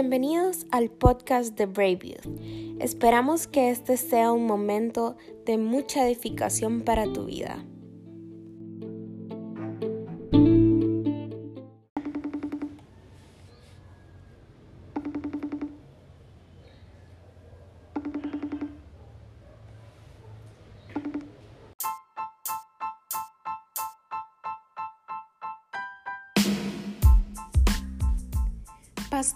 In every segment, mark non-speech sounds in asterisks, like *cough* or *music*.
Bienvenidos al podcast de Brave Youth. Esperamos que este sea un momento de mucha edificación para tu vida.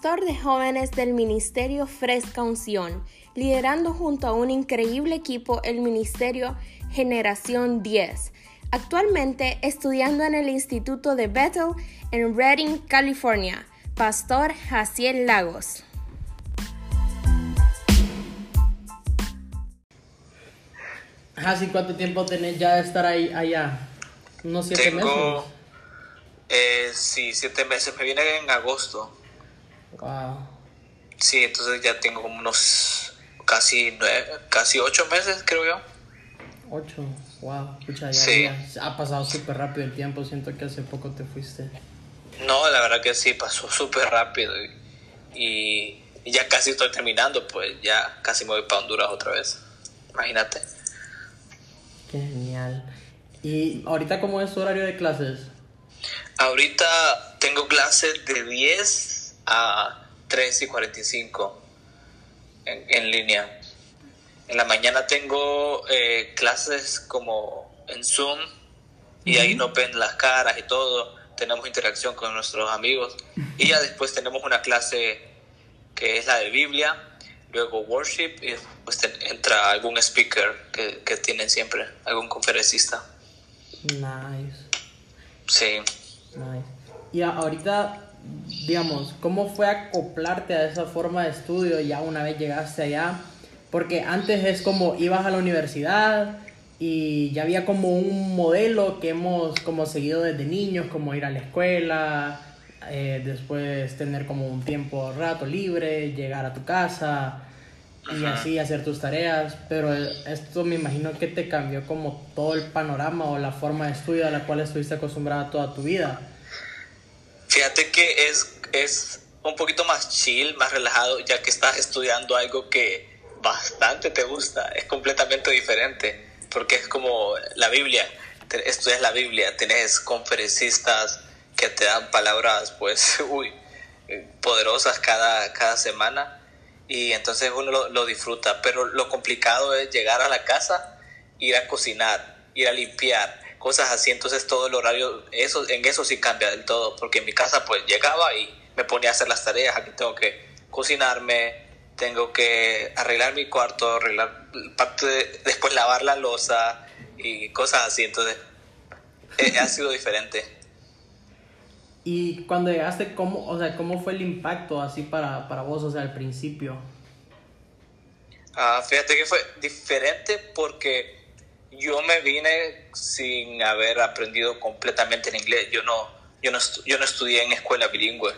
Pastor de jóvenes del Ministerio Fresca Unción, liderando junto a un increíble equipo el Ministerio Generación 10. Actualmente estudiando en el Instituto de Bethel en Redding, California. Pastor Jaciel Lagos. Jaci, ¿cuánto tiempo tenés ya de estar ahí allá? ¿Unos siete meses? Eh, sí, siete meses. Me viene en agosto. Wow. Sí, entonces ya tengo como unos casi nueve, casi ocho meses, creo yo. Ocho, wow. ya, ha pasado súper rápido el tiempo. Siento que hace poco te fuiste. No, la verdad que sí, pasó súper rápido. Y, ya casi estoy terminando, pues ya casi me voy para Honduras otra vez. Imagínate. Qué genial. ¿Y ahorita cómo es tu horario de clases? Ahorita tengo clases de 10 a 3 y 45 en, en línea. En la mañana tengo eh, clases como en Zoom y ahí nos ven las caras y todo, tenemos interacción con nuestros amigos y ya después tenemos una clase que es la de Biblia, luego worship y después entra algún speaker que, que tienen siempre, algún conferencista. Nice. Sí. Nice. Y ahorita digamos, cómo fue acoplarte a esa forma de estudio ya una vez llegaste allá? Porque antes es como ibas a la universidad y ya había como un modelo que hemos como seguido desde niños, como ir a la escuela, eh, después tener como un tiempo rato libre, llegar a tu casa y así hacer tus tareas, pero esto me imagino que te cambió como todo el panorama o la forma de estudio a la cual estuviste acostumbrada toda tu vida. Fíjate que es, es un poquito más chill, más relajado, ya que estás estudiando algo que bastante te gusta. Es completamente diferente, porque es como la Biblia. Estudias la Biblia, tenés conferencistas que te dan palabras, pues, *laughs* uy, poderosas cada, cada semana. Y entonces uno lo, lo disfruta. Pero lo complicado es llegar a la casa, ir a cocinar, ir a limpiar, cosas así, entonces todo el horario, eso, en eso sí cambia del todo, porque en mi casa pues llegaba y me ponía a hacer las tareas, aquí tengo que cocinarme, tengo que arreglar mi cuarto, arreglar parte después lavar la losa y cosas así, entonces eh, ha sido diferente. Y cuando llegaste, ¿cómo, o sea, ¿cómo fue el impacto así para, para vos, o sea, al principio? Ah, fíjate que fue diferente porque yo me vine sin haber aprendido completamente el inglés. Yo no, yo no, yo no estudié en escuela bilingüe.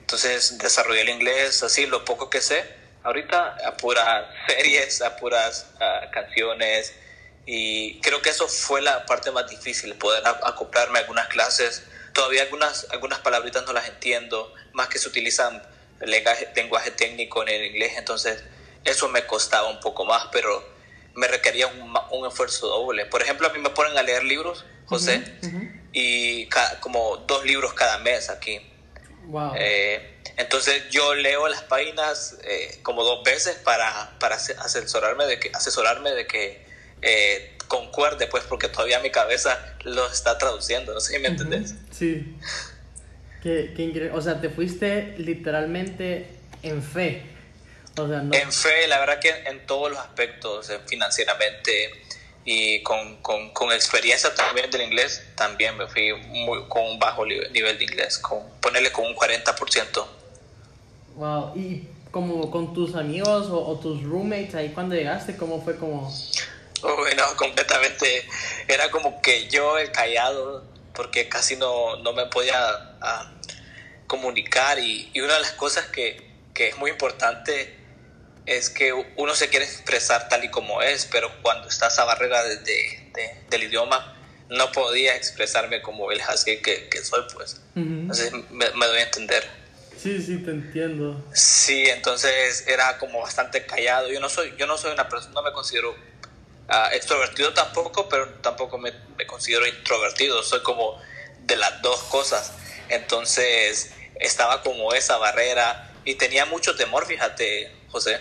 Entonces desarrollé el inglés así, lo poco que sé. Ahorita a puras *laughs* series, a puras canciones. Y creo que eso fue la parte más difícil, poder acoplarme a algunas clases. Todavía algunas, algunas palabritas no las entiendo, más que se utilizan lenguaje, lenguaje técnico en el inglés. Entonces eso me costaba un poco más, pero me requería un, un, esfuerzo doble. Por ejemplo, a mí me ponen a leer libros, José, y como dos libros cada mes aquí. Wow. Eh, entonces yo leo las páginas eh, como dos veces para, para asesorarme de que, asesorarme de que eh, concuerde, pues, porque todavía mi cabeza lo está traduciendo, no sé si me entendés. Sí. Qué, qué increíble. O sea, te fuiste literalmente en fe. En fe, la verdad que en, todos los aspectos, eh, financieramente y con, con, con, experiencia también del inglés, también me fui muy, con un bajo nivel de inglés, con ponerle con un 40%. Wow, y como con tus amigos o, tus roommates ahí cuando llegaste, ¿cómo fue como...? Bueno, *laughs* completamente, era como que yo el callado, porque casi no, no me podía ah, comunicar y, y, una de las cosas que, que es muy importante es que uno se quiere expresar tal y como es, pero cuando está esa barrera de, de, del idioma, no podía expresarme como el husky que, que soy, pues. Entonces me, doy a entender. Sí, sí, te entiendo. Sí, entonces era como bastante callado. Yo no soy, yo no soy una persona, no me considero ah, extrovertido tampoco, pero tampoco me, me, considero introvertido. Soy como de las dos cosas. Entonces estaba como esa barrera y tenía mucho temor, fíjate, José.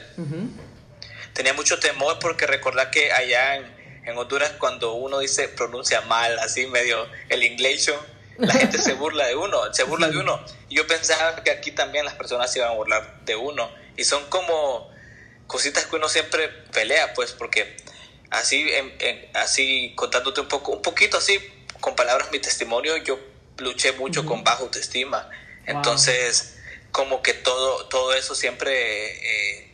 Tenía mucho temor porque recordar que allá en, en, Honduras cuando uno dice pronuncia mal, así medio el inglés, la gente se burla de uno, se burla de uno. Y yo pensaba que aquí también las personas se iban a burlar de uno. Y son como cositas que uno siempre pelea, pues, porque así, así contándote un poco, un poquito así, con palabras mi testimonio, yo luché mucho con baja autoestima. Entonces, como que todo, todo eso siempre eh,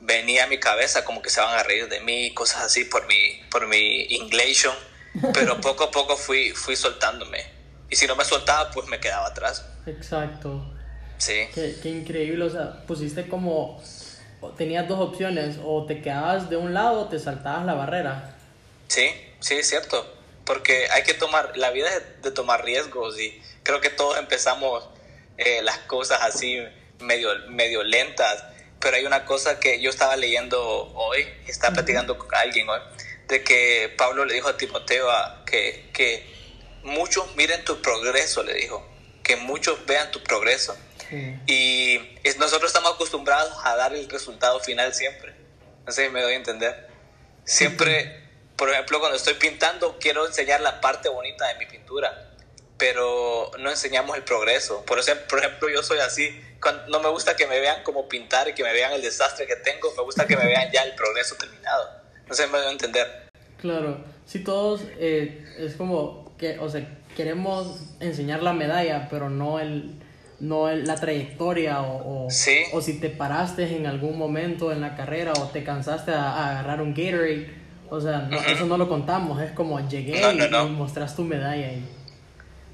venía a mi cabeza, como que se van a reír de mí, cosas así por mi, por mi inglés. *laughs* Pero poco a poco fui, fui soltándome. Y si no me soltaba, pues me quedaba atrás. Exacto. Sí. Qué, qué increíble, o sea, pusiste como, tenías dos opciones, o te quedabas de un lado o te saltabas la barrera. Sí, sí, es cierto, porque hay que tomar, la vida es de tomar riesgos y creo que todos empezamos eh, las cosas así medio, medio lentas, pero hay una cosa que yo estaba leyendo hoy, estaba platicando con alguien hoy, de que Pablo le dijo a Timoteo que, que muchos miren tu progreso, le dijo, que muchos vean tu progreso. Y nosotros estamos acostumbrados a dar el resultado final siempre. No sé si me doy a entender. Siempre, por ejemplo, cuando estoy pintando, quiero enseñar la parte bonita de mi pintura pero no enseñamos el progreso. Por, eso, por ejemplo, yo soy así, no me gusta que me vean como pintar y que me vean el desastre que tengo, me gusta que me vean ya el progreso terminado. No sé, me debo entender. Claro, si todos eh, es como que, o sea, queremos enseñar la medalla, pero no el no la trayectoria o, o, o, si te paraste en algún momento en la carrera o te cansaste a, agarrar un Gatorade, o sea, eso no lo contamos, es como llegué y, y mostraste tu medalla y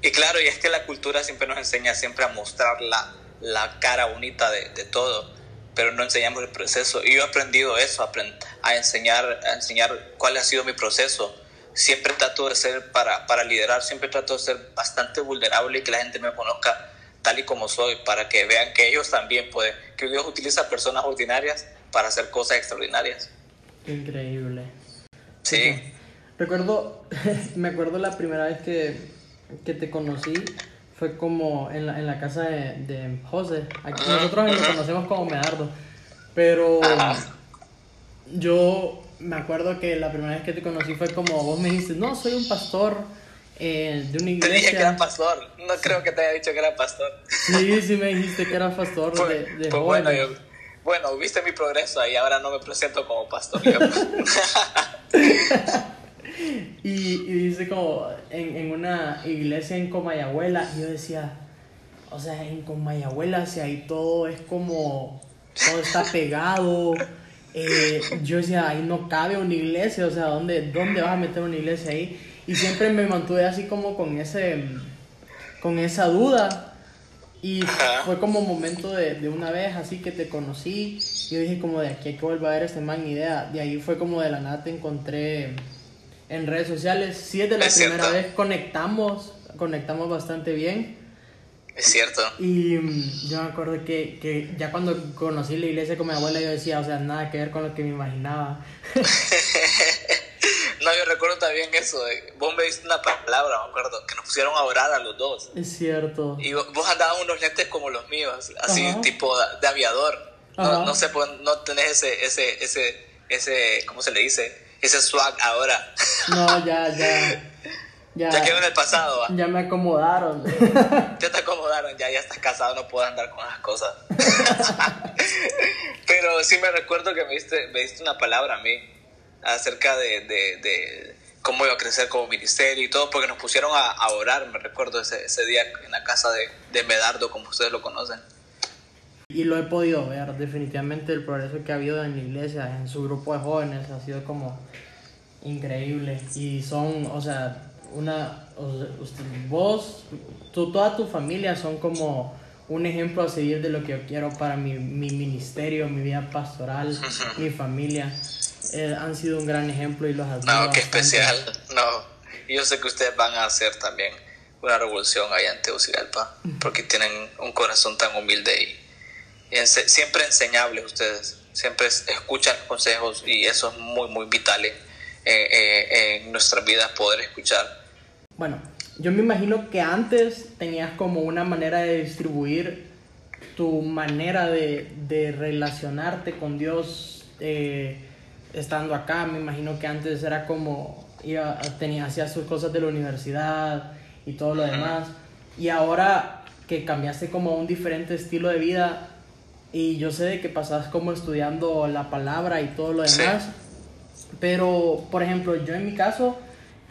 y claro, y es que la cultura siempre nos enseña siempre a mostrar la, la cara bonita de, de, todo, pero no enseñamos el proceso. Y yo he aprendido eso, a, a, enseñar, a enseñar cuál ha sido mi proceso. Siempre trato de ser, para, para liderar, siempre trato de ser bastante vulnerable y que la gente me conozca tal y como soy, para que vean que ellos también pueden, que Dios utiliza personas ordinarias para hacer cosas extraordinarias. Increíble. Sí. Recuerdo, *laughs* me acuerdo la primera vez que que te conocí fue como en la, en la casa de, de José. Aquí, nosotros nos conocemos como Medardo. Pero yo me acuerdo que la primera vez que te conocí fue como vos me dijiste, no, soy un pastor eh, de una iglesia. Te dije que era pastor. No creo que te haya dicho que era pastor. Sí, sí me dijiste que era pastor de, de pues bueno, bueno, viste mi progreso y ahora no me presento como pastor. *laughs* Y, y, dice como en, en, una iglesia en Comayagüela, y yo decía, o sea, en Comayagüela, si ahí todo es como, todo está pegado, eh, yo decía, ahí no cabe una iglesia, o sea, ¿dónde, ¿dónde vas a meter una iglesia ahí? Y siempre me mantuve así como con, ese, con esa duda. Y fue como momento de, de, una vez así que te conocí. Yo dije como de aquí hay que volver a ver este man idea. De ahí fue como de la nada te encontré en redes sociales. Si es de la primera vez, conectamos, conectamos bastante bien. Es cierto. Y mm, yo me acuerdo que, que, ya cuando conocí la iglesia con mi abuela, yo decía, o sea, nada que ver con lo que me imaginaba. *laughs* no, yo recuerdo también eso. Vos me diste una palabra, me acuerdo, que nos pusieron a orar a los dos. Es cierto. Y vos andabas unos lentes como los míos, así, tipo de, aviador. No, no, sé, no tenés ese, ese, ese, ese, ¿cómo se le dice? Ese swag ahora. No, ya, ya. Ya, *laughs* ya quedó en el pasado. Ya me acomodaron. *laughs* Ya te acomodaron, ya, ya estás casado, no puedo andar con las cosas. *laughs* Pero sí me recuerdo que me diste, me diste una palabra a mí acerca de, de, de, cómo iba a crecer como ministerio y todo, porque nos pusieron a, a orar, me recuerdo ese, ese, día en la casa de, de Medardo, como ustedes lo conocen. Y lo he podido ver, definitivamente el progreso que ha habido en la iglesia, en su grupo de jóvenes, ha sido como increíble. Y son, o sea, una, vos, tú, toda tu familia son como un ejemplo a seguir de lo que yo quiero para mi, mi ministerio, mi vida pastoral, mi familia. Eh, han sido un gran ejemplo y los admiro. No, qué especial. No, yo sé que ustedes van a hacer también una revolución allá en Tegucigalpa, porque tienen un corazón tan humilde y, siempre enseñables ustedes, siempre escuchan consejos y eso es muy, muy vital en, en nuestras vidas poder escuchar. Bueno, yo me imagino que antes tenías como una manera de distribuir tu manera de, de relacionarte con Dios eh, estando acá. Me imagino que antes era como, iba, tenía, hacía sus cosas de la universidad y todo lo demás. Y ahora que cambiaste como un diferente estilo de vida y yo sé de que pasas como estudiando la palabra y todo lo demás. Pero, por ejemplo, yo en mi caso...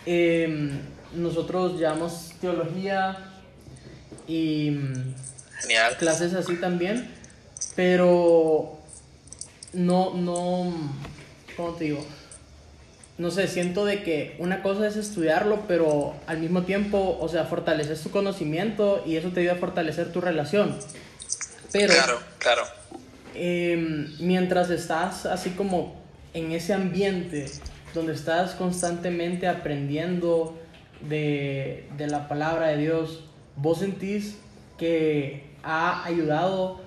Eh, nosotros llevamos teología y clases así también, pero no, no, ¿cómo te digo? No sé, siento de que una cosa es estudiarlo, pero al mismo tiempo, o sea, fortaleces tu conocimiento y eso te ayuda a fortalecer tu relación. Pero, claro, claro. Em, mientras estás así como en ese ambiente donde estás constantemente aprendiendo, de, la palabra de Dios, ¿vos sentís que ha ayudado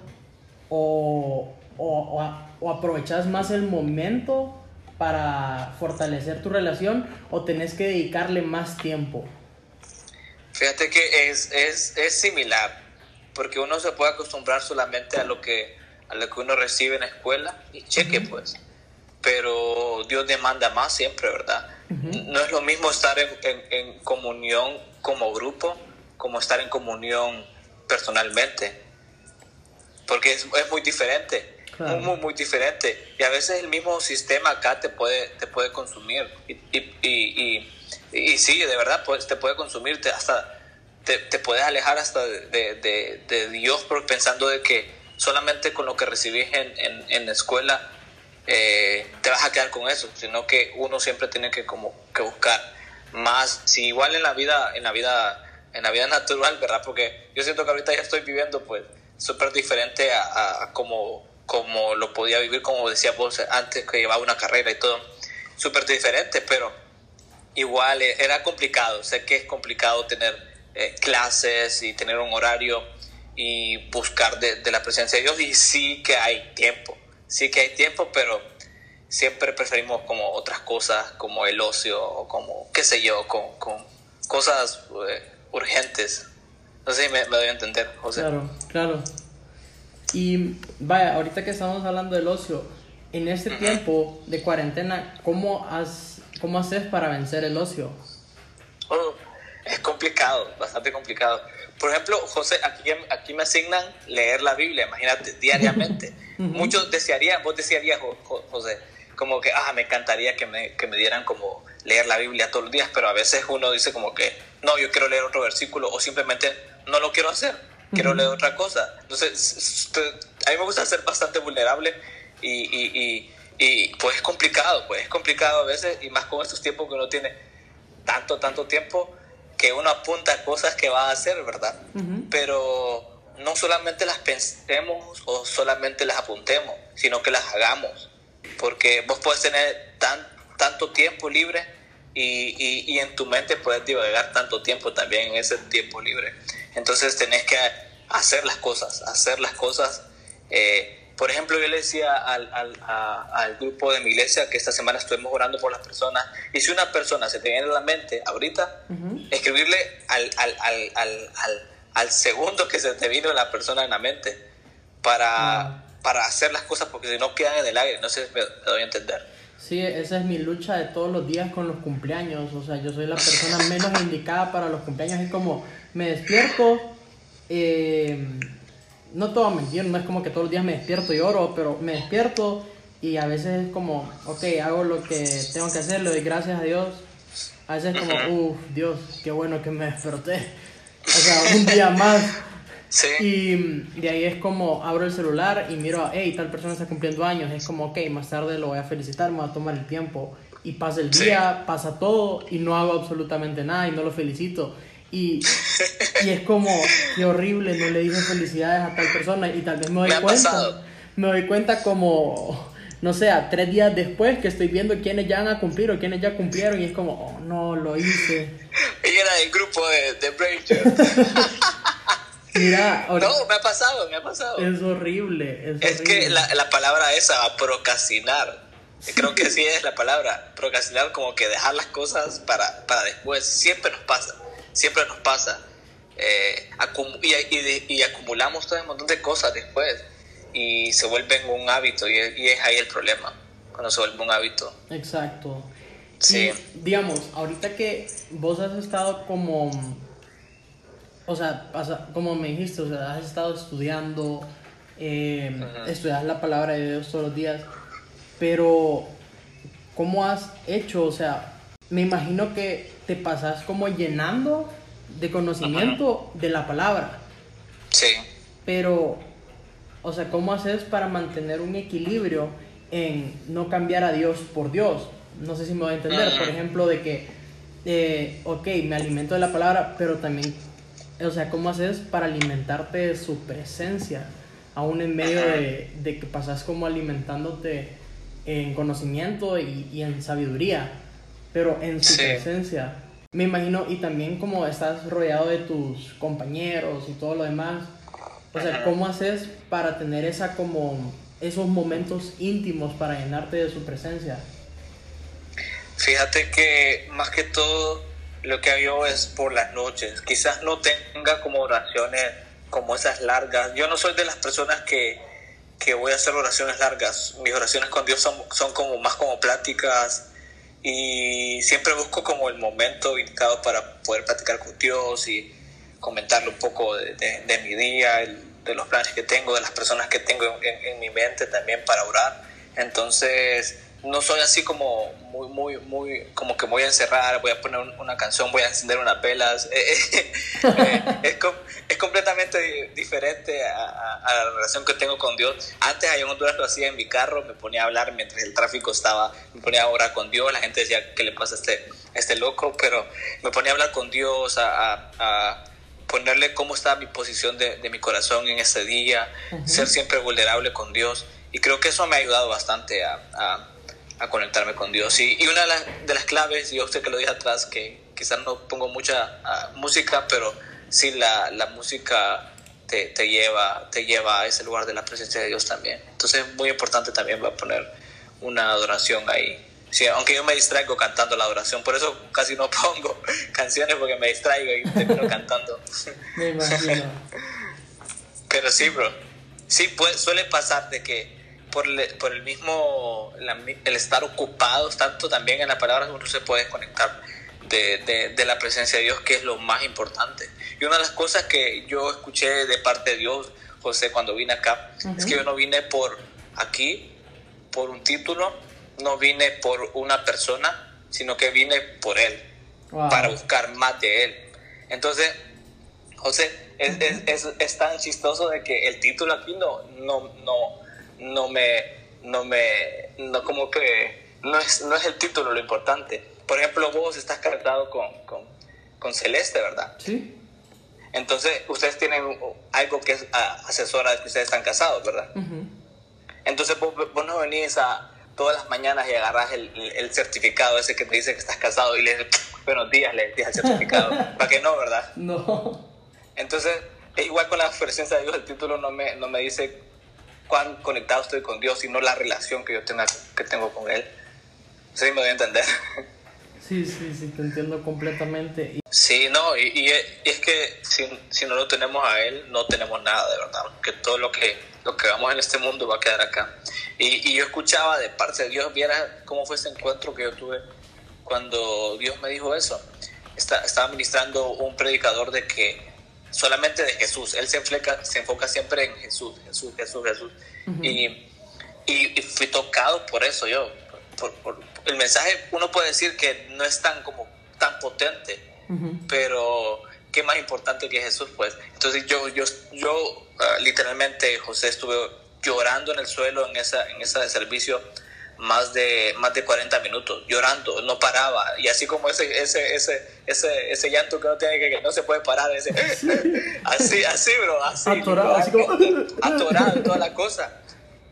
o, o, o, aprovechás más el momento para fortalecer tu relación o tenés que dedicarle más tiempo? Fíjate que es, es, es similar, porque uno se puede acostumbrar solamente a lo que, a lo que uno recibe en la escuela y cheque pues, pero Dios demanda más siempre, ¿verdad? No es lo mismo estar en, en, comunión como grupo como estar en comunión personalmente. Porque es, es muy diferente. Muy, muy, muy, diferente. Y a veces el mismo sistema acá te puede, te puede consumir. Y, y, y, y, sí, de verdad, pues, te puede consumir. Te, hasta, te, te puedes alejar hasta de, de, de, Dios pensando de que solamente con lo que recibís en, en, en la escuela eh, te vas a quedar con eso, sino que uno siempre tiene que como que buscar más, si igual en la vida, en la vida, en la vida natural, ¿verdad? Porque yo siento que ahorita ya estoy viviendo pues súper diferente a, como, como lo podía vivir, como decía vos antes que llevaba una carrera y todo, súper diferente, pero igual eh, era complicado, sé que es complicado tener eh, clases y tener un horario y buscar de, de la presencia de Dios y sí que hay tiempo sí que hay tiempo, pero siempre preferimos como otras cosas, como el ocio, o como, qué sé yo, con, con cosas eh, urgentes. No sé si me, doy a entender, José. Claro, claro. Y vaya, ahorita que estamos hablando del ocio, en este tiempo de cuarentena, ¿cómo, has, ¿cómo haces para vencer el ocio? Complicado, bastante complicado. Por ejemplo, José, aquí, aquí me asignan leer la Biblia, imagínate, *laughs* diariamente. Muchos desearían, vos desearías, José, como que, ah, me encantaría que me, que me dieran como leer la Biblia todos los días, pero a veces uno dice como que, no, yo quiero leer otro versículo o simplemente no lo quiero hacer, quiero leer otra cosa. Entonces, a mí me gusta ser bastante vulnerable y, y, y, pues es complicado, pues es complicado a veces y más con estos tiempos que uno tiene tanto, tanto tiempo que uno apunta cosas que va a hacer, ¿verdad? Pero no solamente las pensemos o solamente las apuntemos, sino que las hagamos. Porque vos puedes tener tan, tanto tiempo libre y, y, y, en tu mente puedes divagar tanto tiempo también en ese tiempo libre. Entonces tenés que hacer las cosas, hacer las cosas. Eh, por ejemplo, yo le decía al, al, al, grupo de mi iglesia que esta semana estuvimos orando por las personas. Y si una persona se te viene a la mente ahorita, escribirle al, al, segundo que se te vino la persona en la mente para, ah. para hacer las cosas, porque si no quedan en el aire. No sé si me, doy a entender. Sí, esa es mi lucha de todos los días con los cumpleaños. O sea, yo soy la persona menos indicada para los cumpleaños. Es como, me despierto. Eh, no a mentir, no es como que todos los días me despierto y oro, pero me despierto y a veces es como, ok, hago lo que tengo que hacer, le doy gracias a Dios. A veces es como, uff, Dios, qué bueno que me desperté. O sea, un día más. *laughs* Y de ahí es como abro el celular y miro, hey, tal persona está cumpliendo años. Es como, ok, más tarde lo voy a felicitar, me voy a tomar el tiempo. Y pasa el día, pasa todo y no hago absolutamente nada y no lo felicito. Y, y es como, qué horrible, no le dije felicidades a tal persona y tal vez me doy cuenta. Me doy cuenta como, no sé, a tres días después que estoy viendo quiénes ya van a cumplir o quiénes ya cumplieron y es como, oh no, lo hice. Y era del grupo de, de *laughs* Mira, no, me ha pasado, me ha pasado. Es horrible. Es, que la, la, palabra esa, procrastinar, creo que sí es la palabra. Procrastinar, como que dejar las cosas para, para después. Siempre nos pasa, siempre nos pasa. Eh, y, y, acumulamos todo un montón de cosas después y se vuelven un hábito y, es ahí el problema, cuando se vuelve un hábito. Exacto. Sí. digamos, ahorita que vos has estado como, o sea, como me dijiste, o sea, has estado estudiando, eh, estudias la palabra de Dios todos los días, pero ¿cómo has hecho? O sea, me imagino que te pasas como llenando de conocimiento de la palabra. Sí. Pero o sea, ¿cómo haces para mantener un equilibrio en no cambiar a Dios por Dios? No sé si me voy a entender. Por ejemplo, de que, eh, ok, me alimento de la palabra, pero también, o sea, ¿cómo haces para alimentarte de su presencia? Aún en medio de, de que pasas como alimentándote en conocimiento y, en sabiduría, pero en su presencia. Me imagino, y también como estás rodeado de tus compañeros y todo lo demás, o sea, ¿cómo haces para tener esa como esos momentos íntimos para llenarte de su presencia? Fíjate que más que todo lo que hago es por las noches. Quizás no tenga como oraciones como esas largas. Yo no soy de las personas que, que voy a hacer oraciones largas. Mis oraciones con Dios son, son como más como pláticas y siempre busco como el momento indicado para poder platicar con Dios y comentarle un poco de, de, mi día, de los planes que tengo, de las personas que tengo en, en, mi mente también para orar. Entonces, no soy así como muy, muy, muy, como que voy a encerrar, voy a poner una canción, voy a encender unas velas. *laughs* Eh, es, es, completamente diferente a, a, la relación que tengo con Dios. Antes, allá en Honduras lo hacía en mi carro, me ponía a hablar mientras el tráfico estaba, me ponía a orar con Dios, la gente decía, ¿qué le pasa a este, este loco? Pero me ponía a hablar con Dios, a, a ponerle cómo está mi posición de, de mi corazón en ese día, ser siempre vulnerable con Dios. Y creo que eso me ha ayudado bastante a, a, a conectarme con Dios. Y, y una de las, de las, claves, yo usted que lo dije atrás, que quizás no pongo mucha ah, música, pero sí la, la música te, te, lleva, te lleva a ese lugar de la presencia de Dios también. Entonces es muy importante también va a poner una adoración ahí. Sí, aunque yo me distraigo cantando la adoración, por eso casi no *laughs* pongo canciones porque me distraigo y termino cantando. Me imagino. *laughs* Pero sí, bro. Sí, suele pasar de que por, por el mismo, el estar ocupados tanto también en la palabra, uno se puede desconectar de, de, de, la presencia de Dios, que es lo más importante. Y una de las cosas que yo escuché de parte de Dios, José, cuando vine acá, es que yo no vine por aquí, por un título, no vine por una persona, sino que vine por Él, para buscar más de Él. Entonces, José, es, es, es, tan chistoso de que el título aquí no, no, no, no me, no me, no como que, no es, no es el título lo importante. Por ejemplo, vos estás casado con, con, con Celeste, ¿verdad? Sí. Entonces, ustedes tienen algo que es asesora de que ustedes están casados, ¿verdad? Entonces, vos, vos no venís a, todas las mañanas y agarras el, el, certificado ese que te dice que estás casado y le dices, buenos días, le dices el certificado. *laughs* ¿Para que no, verdad? No. Entonces, igual con la presencia de Dios, el título no me, no me dice cuán conectado estoy con Dios, sino la relación que yo tenga, que tengo con Él. ¿Sí me voy a entender? *laughs* Sí, sí, sí, te entiendo completamente. Sí, no, y, y, es que si, si, no lo tenemos a Él, no tenemos nada, de verdad. Que todo lo que, lo que hagamos en este mundo va a quedar acá. Y, y yo escuchaba de parte de Dios, viera cómo fue ese encuentro que yo tuve cuando Dios me dijo eso. Está, estaba ministrando un predicador de que solamente de Jesús, él se enfoca, se enfoca siempre en Jesús, Jesús, Jesús, Jesús. y, y, fui tocado por eso yo. Por, por, el mensaje uno puede decir que no es tan como tan potente, pero qué más importante que Jesús, pues. Entonces yo, yo, yo uh, literalmente, José, estuve llorando en el suelo en esa, en ese servicio más de, más de 40 minutos, llorando, no paraba. Y así como ese, ese, ese, ese, ese llanto que no tiene que, que no se puede parar, ese, *laughs* así, así, bro, así. Atorado, así como... Atorado, toda la cosa.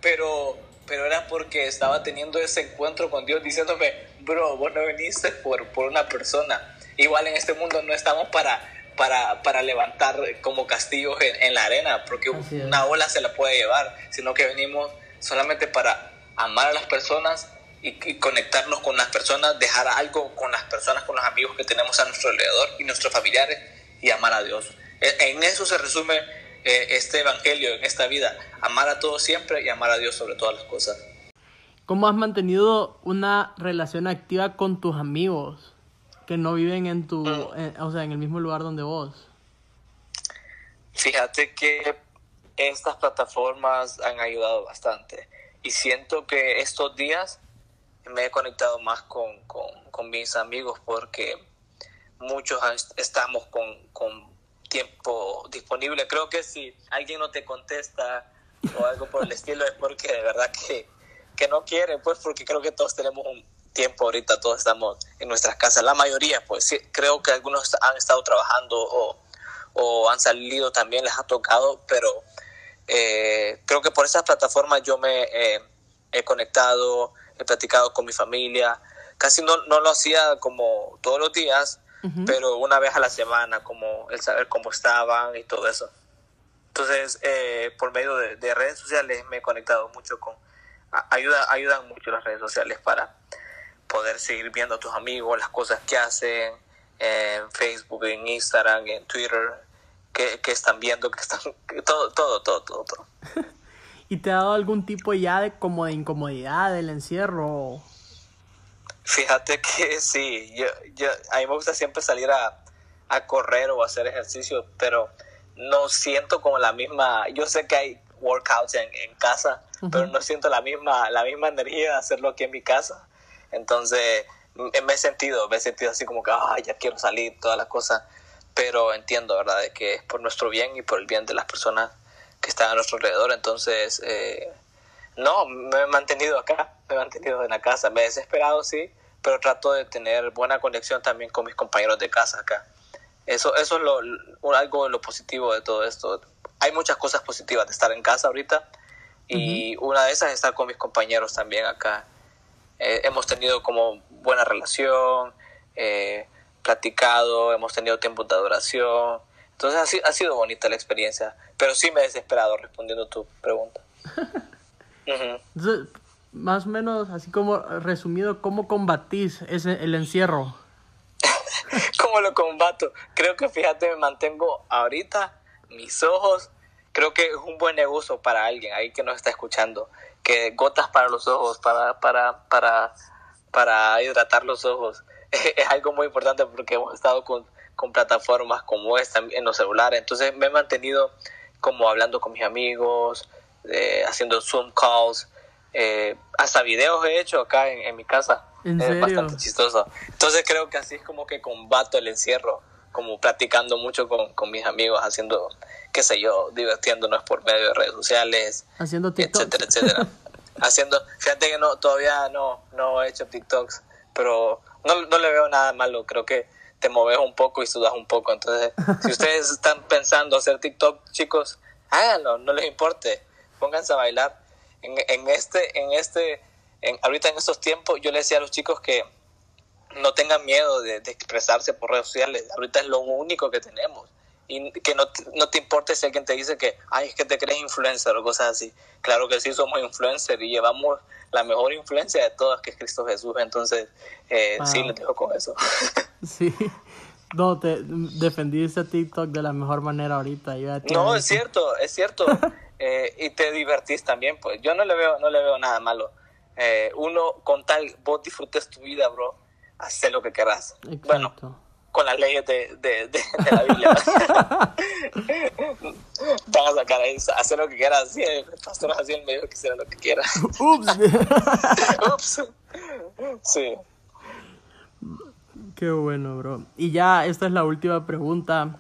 Pero pero era porque estaba teniendo ese encuentro con Dios diciéndome, bro, vos no viniste por, por una persona. Igual en este mundo no estamos para, para, para levantar como castillos en, la arena, porque una ola se la puede llevar, sino que venimos solamente para amar a las personas y, conectarnos con las personas, dejar algo con las personas, con los amigos que tenemos a nuestro alrededor y nuestros familiares y amar a Dios. En eso se resume eh, este evangelio en esta vida, amar a todos siempre y amar a Dios sobre todas las cosas. ¿Cómo has mantenido una relación activa con tus amigos que no viven en tu, mm. o sea, en el mismo lugar donde vos? Fíjate que estas plataformas han ayudado bastante y siento que estos días me he conectado más con, con, mis amigos porque muchos estamos con, con, tiempo disponible. Creo que si alguien no te contesta o algo por el estilo es porque de verdad que, que no quiere, pues porque creo que todos tenemos un tiempo ahorita, todos estamos en nuestras casas. La mayoría, pues sí, creo que algunos han estado trabajando o, o han salido también, les ha tocado, pero eh, creo que por esas plataformas yo me he conectado, he platicado con mi familia. Casi no, no lo hacía como todos los días, pero una vez a la semana, como el saber cómo estaban y todo eso. Entonces, eh, por medio de, redes sociales me he conectado mucho con... Ayuda, ayudan mucho las redes sociales para poder seguir viendo a tus amigos, las cosas que hacen en Facebook, en Instagram, en Twitter, que, que están viendo, que están... todo, todo, todo, todo. todo. *laughs* ¿Y te ha dado algún tipo ya de como de incomodidad del encierro? Fíjate que *laughs* sí, yo, yo, a mí me gusta siempre salir a, a correr o hacer ejercicio, pero no siento como la misma, yo sé que hay workouts en, en casa, pero no siento la misma, la misma energía de hacerlo aquí en mi casa. Entonces, me he sentido, me he sentido así como que, ay, ya quiero salir, todas las cosas, pero entiendo, ¿verdad?, de que es por nuestro bien y por el bien de las personas que están a nuestro alrededor. Entonces, eh, no, me he mantenido acá, me he mantenido en la casa. Me he desesperado, sí, pero trato de tener buena conexión también con mis compañeros de casa acá. Eso, eso es lo, algo de lo positivo de todo esto. Hay muchas cosas positivas de estar en casa ahorita y una de esas es estar con mis compañeros también acá. Eh, hemos tenido como buena relación, eh, platicado, hemos tenido tiempo de adoración, entonces ha, sido bonita la experiencia, pero sí me he desesperado respondiendo tu pregunta. *laughs* Entonces, más o menos, así como resumido, ¿cómo combatís ese, el encierro? *laughs* ¿Cómo lo combato? Creo que fíjate, me mantengo ahorita, mis ojos, creo que es un buen negocio para alguien ahí que nos está escuchando, que gotas para los ojos, para, para, para, para hidratar los ojos, *laughs* es algo muy importante porque hemos estado con con plataformas como esta en los celulares. Entonces me he mantenido como hablando con mis amigos, eh, haciendo Zoom calls, eh, hasta videos he hecho acá en, mi casa. es bastante chistoso. Entonces creo que así es como que combato el encierro, como platicando mucho con, con mis amigos, haciendo, qué sé yo, divirtiéndonos por medio de redes sociales, haciendo TikToks. etcétera, etcétera. *laughs* haciendo, fíjate que no, todavía no, no he hecho TikToks, pero no, no le veo nada malo, creo que te moves un poco y sudas un poco. Entonces, *laughs* si ustedes están pensando hacer TikTok, chicos, háganlo, no les importe, pónganse a bailar. En, en este, en este, en, ahorita en estos tiempos, yo les decía a los chicos que no tengan miedo de, expresarse por redes sociales. Ahorita es lo único que tenemos. Y que no, no te importe si alguien te dice que, ay, es que te crees influencer o cosas así. Claro que sí, somos influencer y llevamos la mejor influencia de todas, que es Cristo Jesús. Entonces, eh, sí, les dejo con eso. *laughs* Sí. No, te defendiste TikTok de la mejor manera ahorita. no, es cierto, es cierto. *laughs* Eh, y te divertís también, pues. Yo no le veo, no le veo nada malo. Eh, uno, con tal, vos disfrutes tu vida, bro. Haz lo que querrás. Bueno, con las leyes de, de, de, la Biblia. *laughs* Vas a sacar ahí, hacer lo que quieras. Sí, el pastor así en medio que hiciera lo que quiera. *laughs* Ups. *laughs* Ups. Sí. Qué bueno, bro. Y ya, esta es la última pregunta,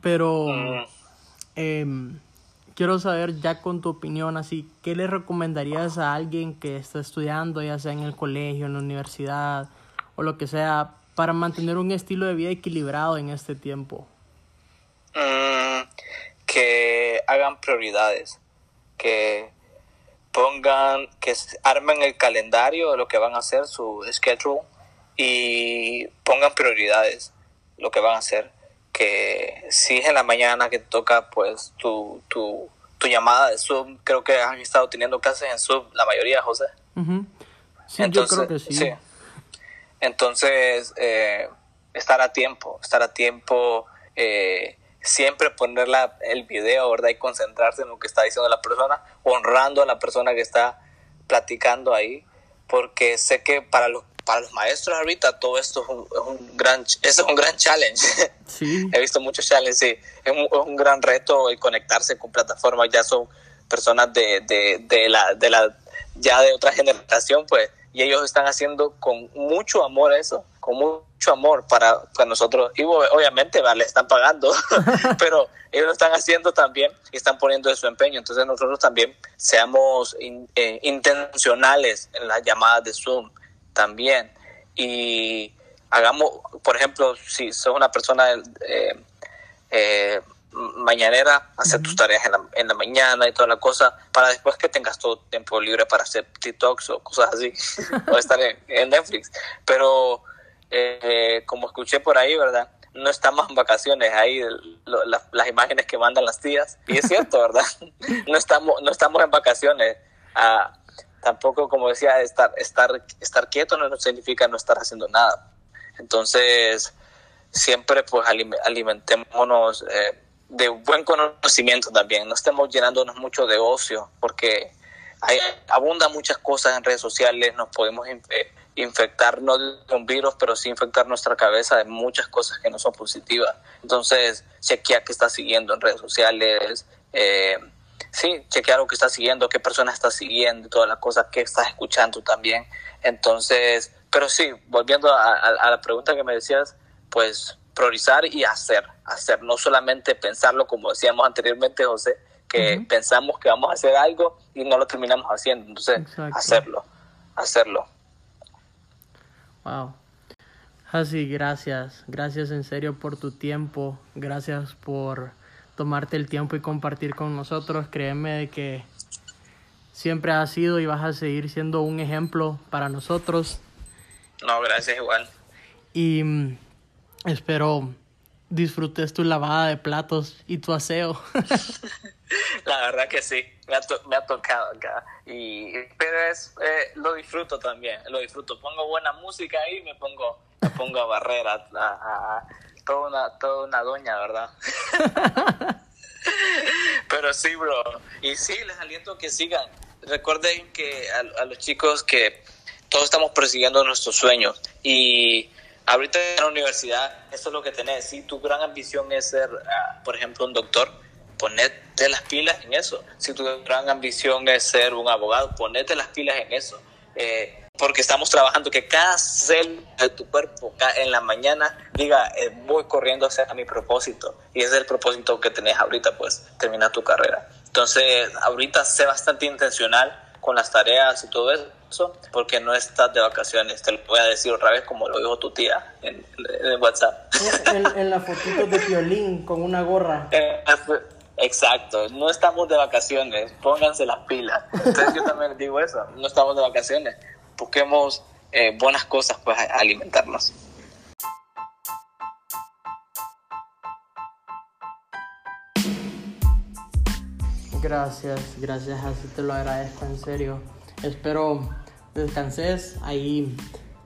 pero mm. em, quiero saber ya con tu opinión, así, ¿qué le recomendarías a alguien que está estudiando, ya sea en el colegio, en la universidad o lo que sea, para mantener un estilo de vida equilibrado en este tiempo? Mm, que hagan prioridades, que pongan, que armen el calendario de lo que van a hacer, su schedule, y pongan prioridades, lo que van a hacer. Que si es en la mañana que te toca, pues, tu, tu, tu llamada de Zoom, creo que han estado teniendo clases en Zoom, la mayoría, José. Sí, Entonces, yo creo que sí. Entonces, eh, estar a tiempo, estar a tiempo, eh, siempre poner el video, ¿verdad? Y concentrarse en lo que está diciendo la persona, honrando a la persona que está platicando ahí, porque sé que para los para los maestros ahorita todo esto es un, gran es un gran challenge. *laughs* Sí. He visto muchos challenges, sí. Es un, gran reto el conectarse con plataformas, ya son personas de, de, de, la, de la ya de otra generación, pues, y ellos están haciendo con mucho amor eso, con mucho amor para, para nosotros. Y obviamente le están pagando, *laughs* *laughs* pero ellos lo están haciendo también y están poniendo de su empeño. Entonces nosotros también seamos eh, intencionales en las llamadas de Zoom también. Y hagamos, por ejemplo, si sos una persona eh, eh, mañanera, hacer tus tareas en la, en la, mañana y toda la cosa, para después que tengas todo tiempo libre para hacer TikToks o cosas así, *laughs* o estar en, Netflix. Pero eh, como escuché por ahí, ¿verdad? No estamos en vacaciones, ahí las imágenes que mandan las tías, y es cierto, *laughs* ¿verdad? No estamos, no estamos en vacaciones. Ah, tampoco, como decía, estar, estar, estar quieto no significa no estar haciendo nada. Entonces, siempre pues alimentémonos. Eh, de buen conocimiento también, no estemos llenándonos mucho de ocio, porque hay, abundan muchas cosas en redes sociales, nos podemos eh, infectar no de un virus, pero sí infectar nuestra cabeza de muchas cosas que no son positivas. Entonces, chequea qué estás siguiendo en redes sociales, eh, sí, chequea lo que estás siguiendo, qué persona estás siguiendo, todas las cosas que estás escuchando también. Entonces, pero sí, volviendo a la pregunta que me decías, pues priorizar y hacer, hacer, no solamente pensarlo como decíamos anteriormente, José, que pensamos que vamos a hacer algo y no lo terminamos haciendo, entonces hacerlo, hacerlo. Wow. Así, gracias, gracias en serio por tu tiempo, gracias por tomarte el tiempo y compartir con nosotros, créeme que siempre has sido y vas a seguir siendo un ejemplo para nosotros. No, gracias igual. Y mm, Espero disfrutes tu lavada de platos y tu aseo. *laughs* La verdad que sí, me ha, tocado acá. Y, pero es, eh, lo disfruto también, lo disfruto. Pongo buena música ahí y me pongo, me pongo a barrer a, toda, una, toda una doña, ¿verdad? *laughs* pero sí, bro. Y sí, les aliento que sigan. Recuerden que a los chicos que todos estamos persiguiendo nuestros sueños y ahorita en la universidad, eso es lo que tenés. Si tu gran ambición es ser, ah, por ejemplo, un doctor, ponete las pilas en eso. Si tu gran ambición es ser un abogado, ponete las pilas en eso. Eh, porque estamos trabajando que cada célula de tu cuerpo en la mañana diga, eh, voy corriendo hacia mi propósito. Y ese es el propósito que tenés ahorita, pues, terminar tu carrera. Entonces, ahorita sé bastante intencional con las tareas y todo eso, porque no estás de vacaciones. Te lo voy a decir otra vez, como lo dijo tu tía en, WhatsApp. *laughs* En, la fotito de violín con una gorra. Eh, exacto, no estamos de vacaciones, pónganse las pilas. Entonces yo también digo eso, no estamos de vacaciones, busquemos eh, buenas cosas para pues, alimentarnos. Gracias, gracias, así te lo agradezco en serio. Espero descanses, ahí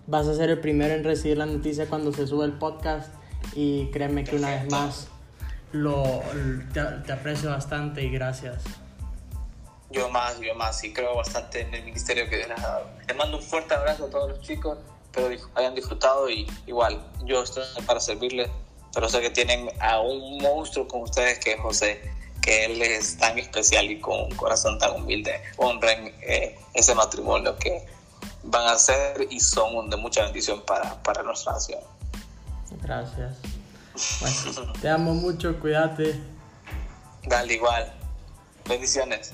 vas a ser el primero en recibir la noticia cuando se sube el podcast y créeme que una vez más lo, te, aprecio bastante y gracias. Yo más, yo más, y creo bastante en el ministerio que les ha dado. Les mando un fuerte abrazo a todos los chicos, espero hayan disfrutado y igual, yo estoy para servirles, pero sé que tienen a un monstruo como ustedes que es José que él es tan especial y con un corazón tan humilde, honren eh, ese matrimonio que van a ser y son de mucha bendición para, para nuestra nación. Gracias. *laughs* te amo mucho, cuídate. Dale igual. Bendiciones.